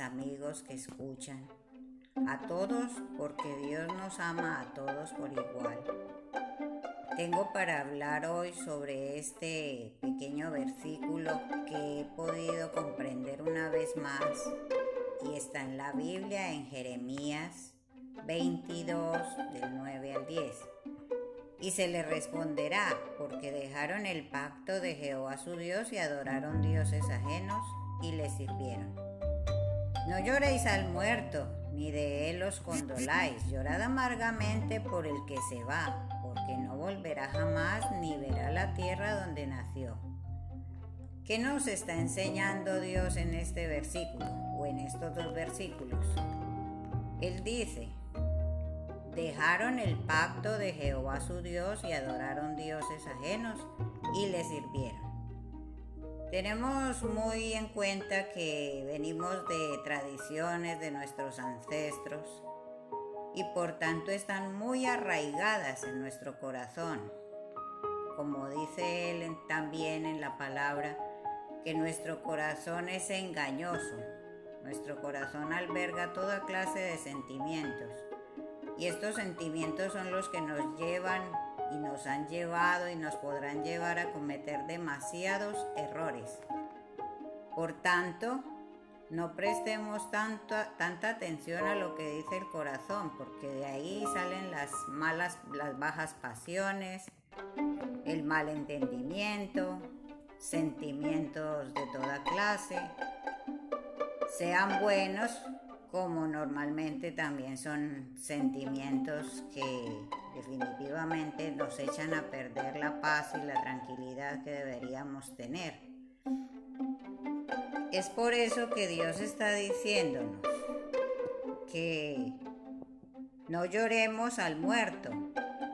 amigos que escuchan. A todos porque Dios nos ama a todos por igual. Tengo para hablar hoy sobre este pequeño versículo que he podido comprender una vez más y está en la Biblia en Jeremías 22 del 9 al 10. Y se le responderá, porque dejaron el pacto de Jehová su Dios y adoraron dioses ajenos y le sirvieron. No lloréis al muerto, ni de él os condoláis, llorad amargamente por el que se va, porque no volverá jamás ni verá la tierra donde nació. ¿Qué nos está enseñando Dios en este versículo o en estos dos versículos? Él dice, dejaron el pacto de Jehová su Dios y adoraron dioses ajenos y le sirvieron. Tenemos muy en cuenta que venimos de tradiciones de nuestros ancestros y por tanto están muy arraigadas en nuestro corazón. Como dice él también en la palabra, que nuestro corazón es engañoso. Nuestro corazón alberga toda clase de sentimientos y estos sentimientos son los que nos llevan y nos han llevado y nos podrán llevar a cometer demasiados errores. Por tanto, no prestemos tanta atención a lo que dice el corazón, porque de ahí salen las malas, las bajas pasiones, el mal entendimiento, sentimientos de toda clase. Sean buenos como normalmente también son sentimientos que definitivamente nos echan a perder la paz y la tranquilidad que deberíamos tener. Es por eso que Dios está diciéndonos que no lloremos al muerto.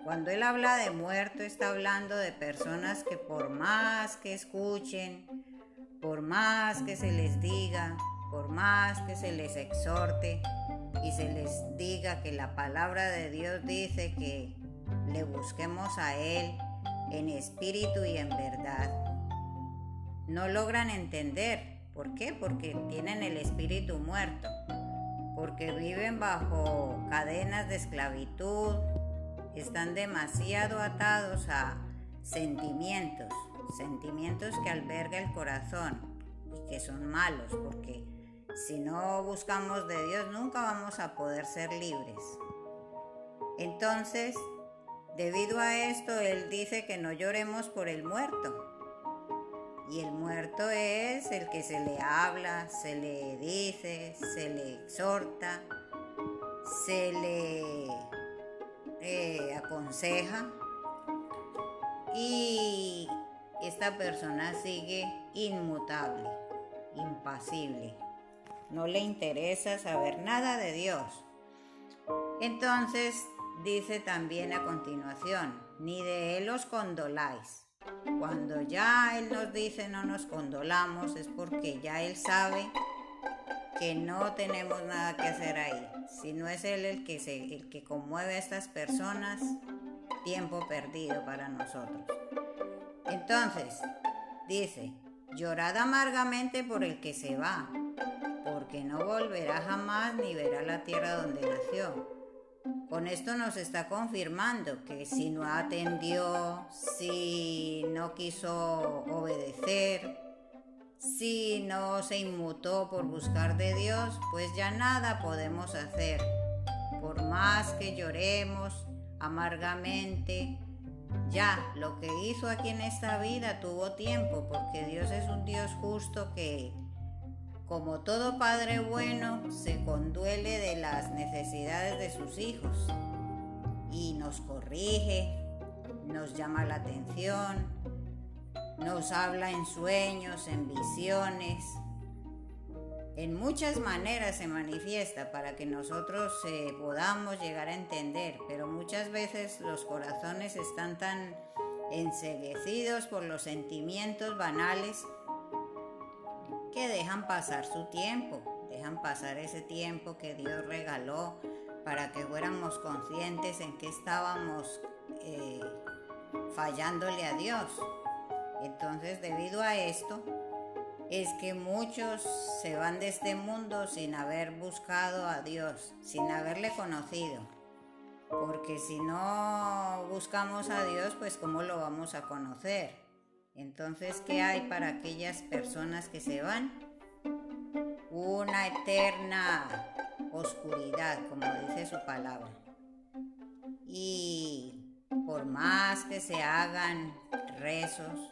Cuando Él habla de muerto está hablando de personas que por más que escuchen, por más que se les diga, por más que se les exhorte y se les diga que la palabra de Dios dice que le busquemos a Él en espíritu y en verdad, no logran entender. ¿Por qué? Porque tienen el espíritu muerto, porque viven bajo cadenas de esclavitud, están demasiado atados a sentimientos, sentimientos que alberga el corazón. Y que son malos, porque si no buscamos de Dios, nunca vamos a poder ser libres. Entonces, debido a esto, Él dice que no lloremos por el muerto. Y el muerto es el que se le habla, se le dice, se le exhorta, se le eh, aconseja. Y esta persona sigue inmutable, impasible no le interesa saber nada de Dios. Entonces dice también a continuación, ni de Él os condoláis. Cuando ya Él nos dice no nos condolamos es porque ya Él sabe que no tenemos nada que hacer ahí. Si no es Él el que, se, el que conmueve a estas personas, tiempo perdido para nosotros. Entonces, dice, llorad amargamente por el que se va, porque no volverá jamás ni verá la tierra donde nació. Con esto nos está confirmando que si no atendió, si no quiso obedecer, si no se inmutó por buscar de Dios, pues ya nada podemos hacer. Por más que lloremos amargamente, ya lo que hizo aquí en esta vida tuvo tiempo, porque Dios es un Dios justo que como todo padre bueno, se conduele de las necesidades de sus hijos y nos corrige, nos llama la atención, nos habla en sueños, en visiones. En muchas maneras se manifiesta para que nosotros eh, podamos llegar a entender, pero muchas veces los corazones están tan enseguecidos por los sentimientos banales que dejan pasar su tiempo, dejan pasar ese tiempo que Dios regaló para que fuéramos conscientes en que estábamos eh, fallándole a Dios. Entonces, debido a esto, es que muchos se van de este mundo sin haber buscado a Dios, sin haberle conocido. Porque si no buscamos a Dios, pues ¿cómo lo vamos a conocer? Entonces, ¿qué hay para aquellas personas que se van? Una eterna oscuridad, como dice su palabra. Y por más que se hagan rezos,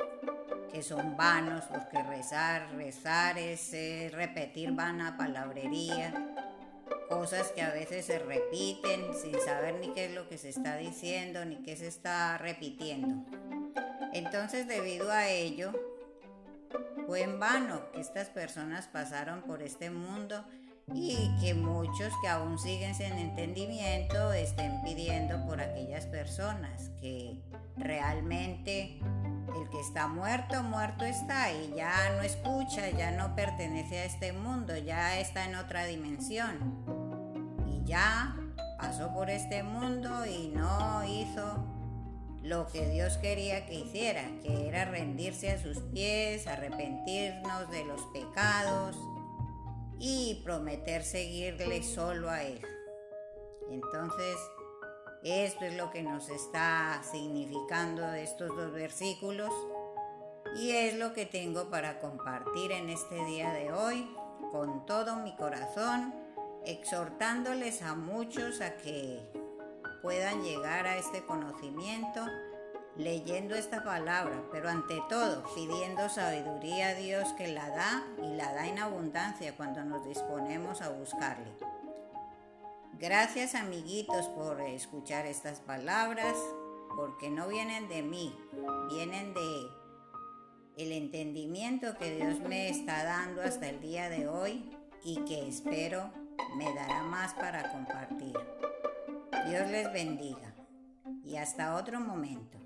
que son vanos, porque rezar, rezar es repetir vana palabrería, cosas que a veces se repiten sin saber ni qué es lo que se está diciendo, ni qué se está repitiendo. Entonces, debido a ello, fue en vano que estas personas pasaron por este mundo y que muchos que aún siguen sin entendimiento estén pidiendo por aquellas personas que realmente el que está muerto, muerto está y ya no escucha, ya no pertenece a este mundo, ya está en otra dimensión. Y ya pasó por este mundo y no hizo lo que Dios quería que hiciera, que era rendirse a sus pies, arrepentirnos de los pecados y prometer seguirle solo a Él. Entonces, esto es lo que nos está significando estos dos versículos y es lo que tengo para compartir en este día de hoy con todo mi corazón, exhortándoles a muchos a que puedan llegar a este conocimiento leyendo esta palabra, pero ante todo pidiendo sabiduría a Dios que la da y la da en abundancia cuando nos disponemos a buscarle. Gracias amiguitos por escuchar estas palabras, porque no vienen de mí, vienen de el entendimiento que Dios me está dando hasta el día de hoy y que espero me dará más para compartir. Dios les bendiga y hasta otro momento.